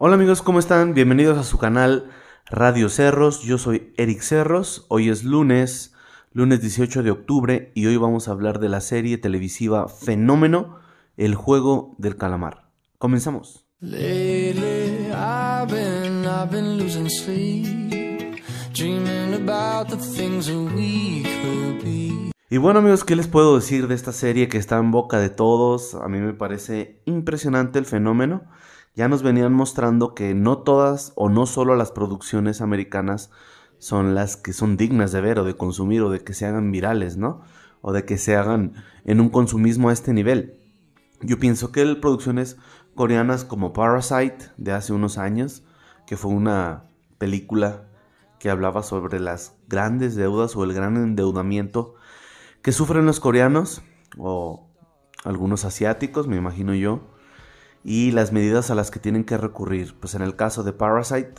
Hola amigos, ¿cómo están? Bienvenidos a su canal Radio Cerros. Yo soy Eric Cerros. Hoy es lunes, lunes 18 de octubre y hoy vamos a hablar de la serie televisiva Fenómeno, el juego del calamar. Comenzamos. Lately, I've been, I've been losing sleep, dreaming about the things that we could be. Y bueno amigos, ¿qué les puedo decir de esta serie que está en boca de todos? A mí me parece impresionante el fenómeno ya nos venían mostrando que no todas o no solo las producciones americanas son las que son dignas de ver o de consumir o de que se hagan virales, ¿no? O de que se hagan en un consumismo a este nivel. Yo pienso que producciones coreanas como Parasite de hace unos años, que fue una película que hablaba sobre las grandes deudas o el gran endeudamiento que sufren los coreanos o algunos asiáticos, me imagino yo, y las medidas a las que tienen que recurrir. Pues en el caso de Parasite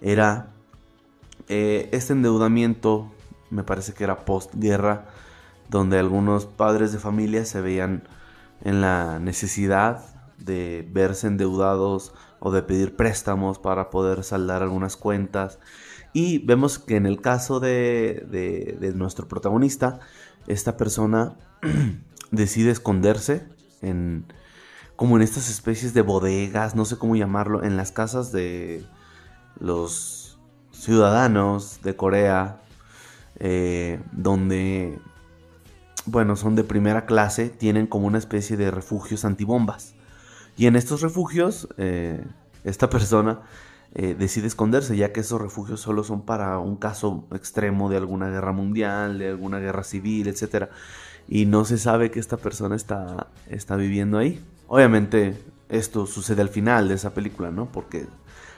era eh, este endeudamiento, me parece que era postguerra, donde algunos padres de familia se veían en la necesidad de verse endeudados o de pedir préstamos para poder saldar algunas cuentas. Y vemos que en el caso de, de nuestro protagonista, esta persona decide esconderse en, como en estas especies de bodegas, no sé cómo llamarlo, en las casas de los ciudadanos de Corea, eh, donde, bueno, son de primera clase, tienen como una especie de refugios antibombas. Y en estos refugios, eh, esta persona eh, decide esconderse, ya que esos refugios solo son para un caso extremo de alguna guerra mundial, de alguna guerra civil, etc. Y no se sabe que esta persona está, está viviendo ahí. Obviamente esto sucede al final de esa película, ¿no? Porque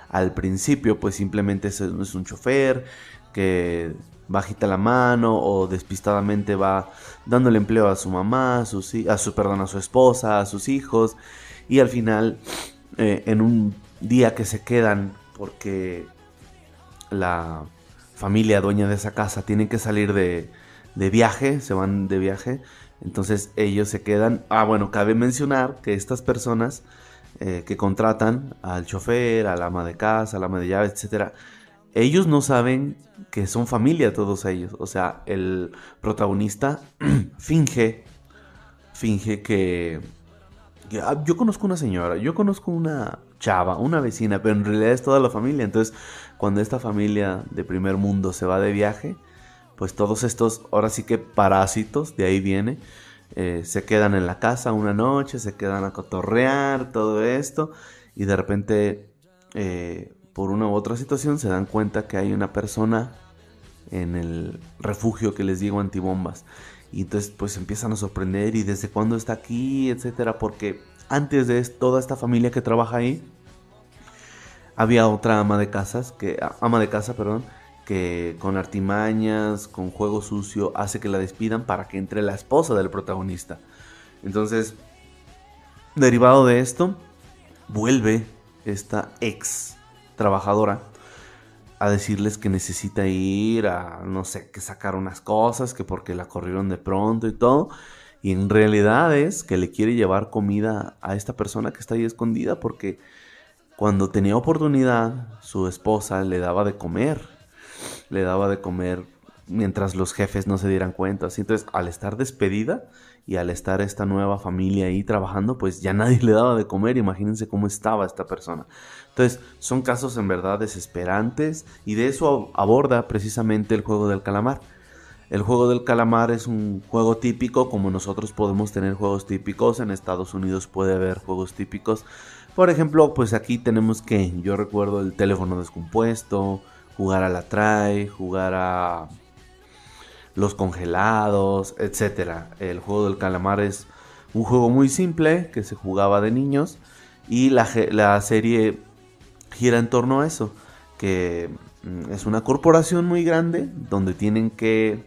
al principio pues simplemente es, un chofer que bajita la mano o despistadamente va dándole empleo a su mamá, a, su, a su, perdón, a su esposa, a sus hijos y al final eh, en un día que se quedan porque la familia dueña de esa casa tiene que salir de, de viaje, se van de viaje, entonces ellos se quedan. Ah, bueno, cabe mencionar que estas personas eh, que contratan al chofer, al ama de casa, al ama de llave, etc., ellos no saben que son familia todos ellos. O sea, el protagonista finge, finge que, ah, yo conozco una señora, yo conozco una chava, una vecina, pero en realidad es toda la familia. Entonces, cuando esta familia de primer mundo se va de viaje, pues todos estos, ahora sí que parásitos, de ahí viene, eh, se quedan en la casa una noche, se quedan a cotorrear, todo esto, y de repente, eh, por una u otra situación, se dan cuenta que hay una persona en el refugio que les digo antibombas. Y entonces pues empiezan a sorprender y desde cuándo está aquí, etcétera, porque antes de toda esta familia que trabaja ahí, había otra ama de casas, que, ama de casa, perdón, que con artimañas, con juego sucio, hace que la despidan para que entre la esposa del protagonista. Entonces, derivado de esto, vuelve esta ex trabajadora a decirles que necesita ir a, no sé, que sacar unas cosas, que porque la corrieron de pronto y todo. Y en realidad es que le quiere llevar comida a esta persona que está ahí escondida porque cuando tenía oportunidad, su esposa le daba de comer le daba de comer mientras los jefes no se dieran cuenta. Entonces, al estar despedida y al estar esta nueva familia ahí trabajando, pues ya nadie le daba de comer. Imagínense cómo estaba esta persona. Entonces, son casos en verdad desesperantes y de eso aborda precisamente el juego del calamar. El juego del calamar es un juego típico, como nosotros podemos tener juegos típicos. En Estados Unidos puede haber juegos típicos. Por ejemplo, pues aquí tenemos que, yo recuerdo el teléfono descompuesto, jugar a la try, jugar a los congelados, etc. El juego del calamar es un juego muy simple que se jugaba de niños y la, la serie gira en torno a eso, que mm, es una corporación muy grande donde tienen que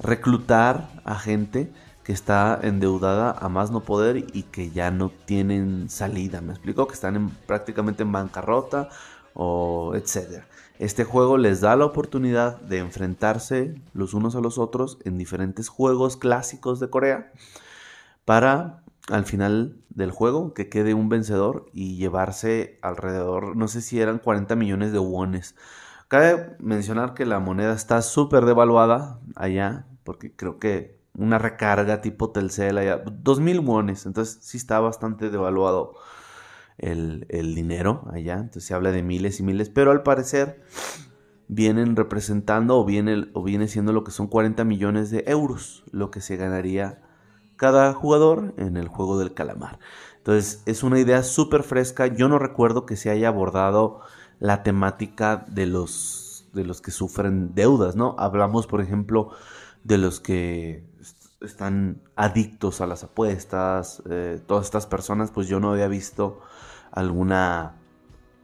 reclutar a gente que está endeudada a más no poder y que ya no tienen salida. Me explico que están prácticamente en bancarrota o etcétera. Este juego les da la oportunidad de enfrentarse los unos a los otros en diferentes juegos clásicos de Corea para al final del juego, que quede un vencedor y llevarse alrededor, no sé si eran 40 millones de wones. Cabe mencionar que la moneda está súper devaluada allá, porque creo que una recarga tipo Telcel allá, 2000 wones, entonces sí está bastante devaluado el, el dinero allá, entonces se habla de miles y miles, pero al parecer vienen representando o viene, o viene siendo lo que son 40 millones de euros, lo que se ganaría cada jugador en el juego del calamar. Entonces es una idea súper fresca, yo no recuerdo que se haya abordado la temática de los, de los que sufren deudas, ¿no? Hablamos, por ejemplo, de los que están adictos a las apuestas, eh, todas estas personas, pues yo no había visto alguna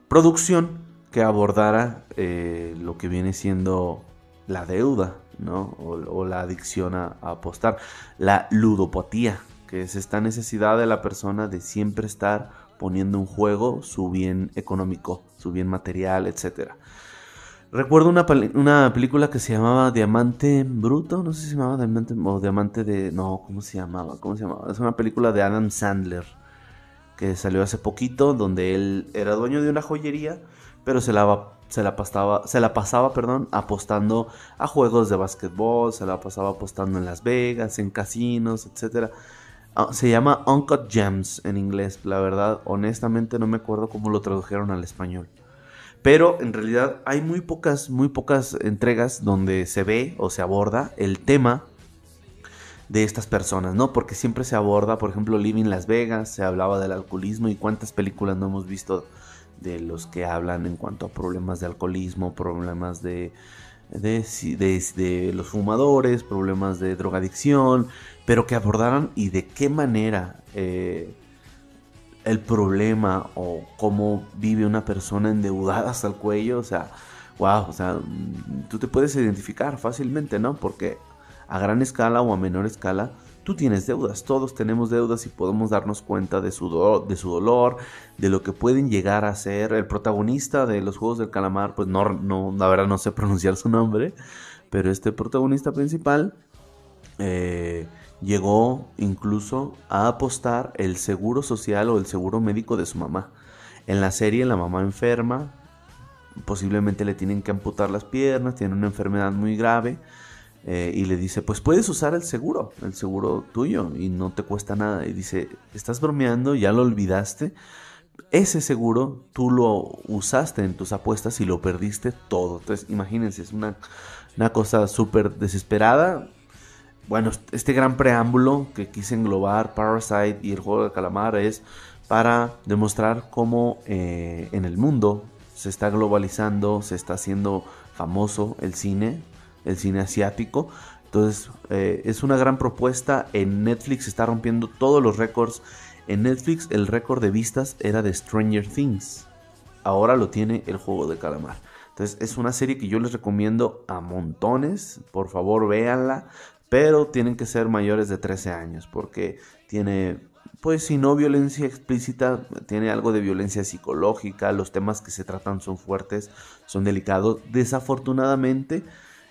producción que abordara eh, lo que viene siendo la deuda, ¿no? O, la adicción a, apostar. La ludopatía, que es esta necesidad de la persona de siempre estar poniendo en juego su bien económico, su bien material, etc. Recuerdo una, una, película que se llamaba Diamante Bruto, no sé si se llamaba Diamante o Diamante de... No, ¿cómo se llamaba? ¿Cómo se llamaba? Es una película de Adam Sandler que salió hace poquito, donde él era dueño de una joyería pero se la, se la pasaba, se la pasaba perdón, apostando a juegos de básquetbol, se la pasaba apostando en Las Vegas, en casinos, etc. Ah, se llama Uncut Gems en inglés, la verdad, honestamente no me acuerdo cómo lo tradujeron al español. Pero en realidad hay muy pocas, muy pocas entregas donde se ve o se aborda el tema de estas personas, ¿no? Porque siempre se aborda, por ejemplo, Living Las Vegas, se hablaba del alcoholismo y cuántas películas no hemos visto de los que hablan en cuanto a problemas de alcoholismo, problemas de, de, los fumadores, problemas de drogadicción, pero que abordaran y de qué manera eh, el problema o cómo vive una persona endeudada hasta el cuello, o sea, wow, o sea, tú te puedes identificar fácilmente, ¿no? Porque a gran escala o a menor escala, Tú tienes deudas, todos tenemos deudas y podemos darnos cuenta de su, de su dolor, de lo que pueden llegar a ser. El protagonista de los Juegos del Calamar, pues no, no, la verdad no sé pronunciar su nombre, pero este protagonista principal eh, llegó incluso a apostar el seguro social o el seguro médico de su mamá. En la serie la mamá enferma, posiblemente le tienen que amputar las piernas, tiene una enfermedad muy grave eh, y le dice, pues puedes usar el seguro, el seguro tuyo y no te cuesta nada. Y dice, estás bromeando, ya lo olvidaste. Ese seguro tú lo usaste en tus apuestas y lo perdiste todo. Entonces, imagínense, es una, una cosa súper desesperada. Bueno, este gran preámbulo que quise englobar Parasite y el juego de calamar es para demostrar cómo eh, en el mundo se está globalizando, se está haciendo famoso el cine, el cine asiático. Entonces eh, es una gran propuesta. En Netflix está rompiendo todos los récords. En Netflix el récord de vistas era de Stranger Things. Ahora lo tiene el juego de calamar. Entonces es una serie que yo les recomiendo a montones. Por favor véanla. Pero tienen que ser mayores de 13 años. Porque tiene pues si no violencia explícita, tiene algo de violencia psicológica, los temas que se tratan son fuertes, son delicados. Desafortunadamente,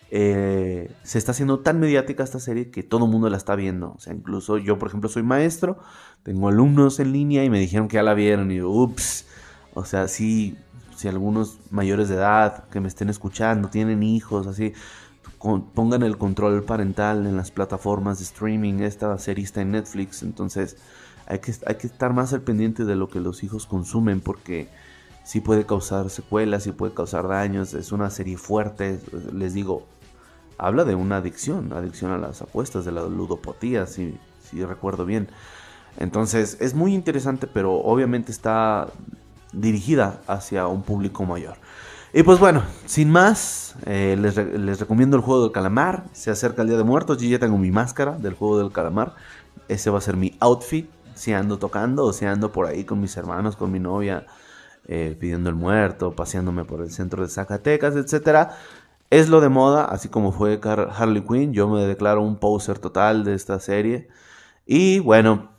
eh, se está haciendo tan mediática esta serie que todo el mundo la está viendo. O sea, incluso yo, por ejemplo, soy maestro, tengo alumnos en línea y me dijeron que ya la vieron y ups. O sea, sí, si algunos mayores de edad que me estén escuchando tienen hijos, así, pongan el control parental en las plataformas de streaming. Esta está en Netflix, entonces hay que, hay que estar más al pendiente de lo que los hijos consumen porque sí puede causar secuelas, sí puede causar daños. Es una serie fuerte, les digo, habla de una adicción, adicción a las apuestas, de la ludopatía, si, si recuerdo bien. Entonces es muy interesante, pero obviamente está dirigida hacia un público mayor. Y pues bueno, sin más, eh, les, les, recomiendo el juego del calamar. Se acerca el Día de Muertos, yo ya tengo mi máscara del juego del calamar. Ese va a ser mi outfit, si ando tocando o si ando por ahí con mis hermanos, con mi novia, eh, pidiendo el muerto, paseándome por el centro de Zacatecas, etcétera. Es lo de moda, así como fue Harley Quinn. Yo me declaro un poser total de esta serie. Y bueno,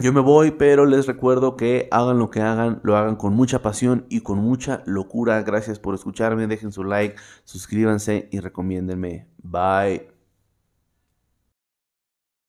yo me voy, pero les recuerdo que hagan lo que hagan, lo hagan con mucha pasión y con mucha locura. Gracias por escucharme, dejen su like, suscríbanse y recomiéndenme. Bye.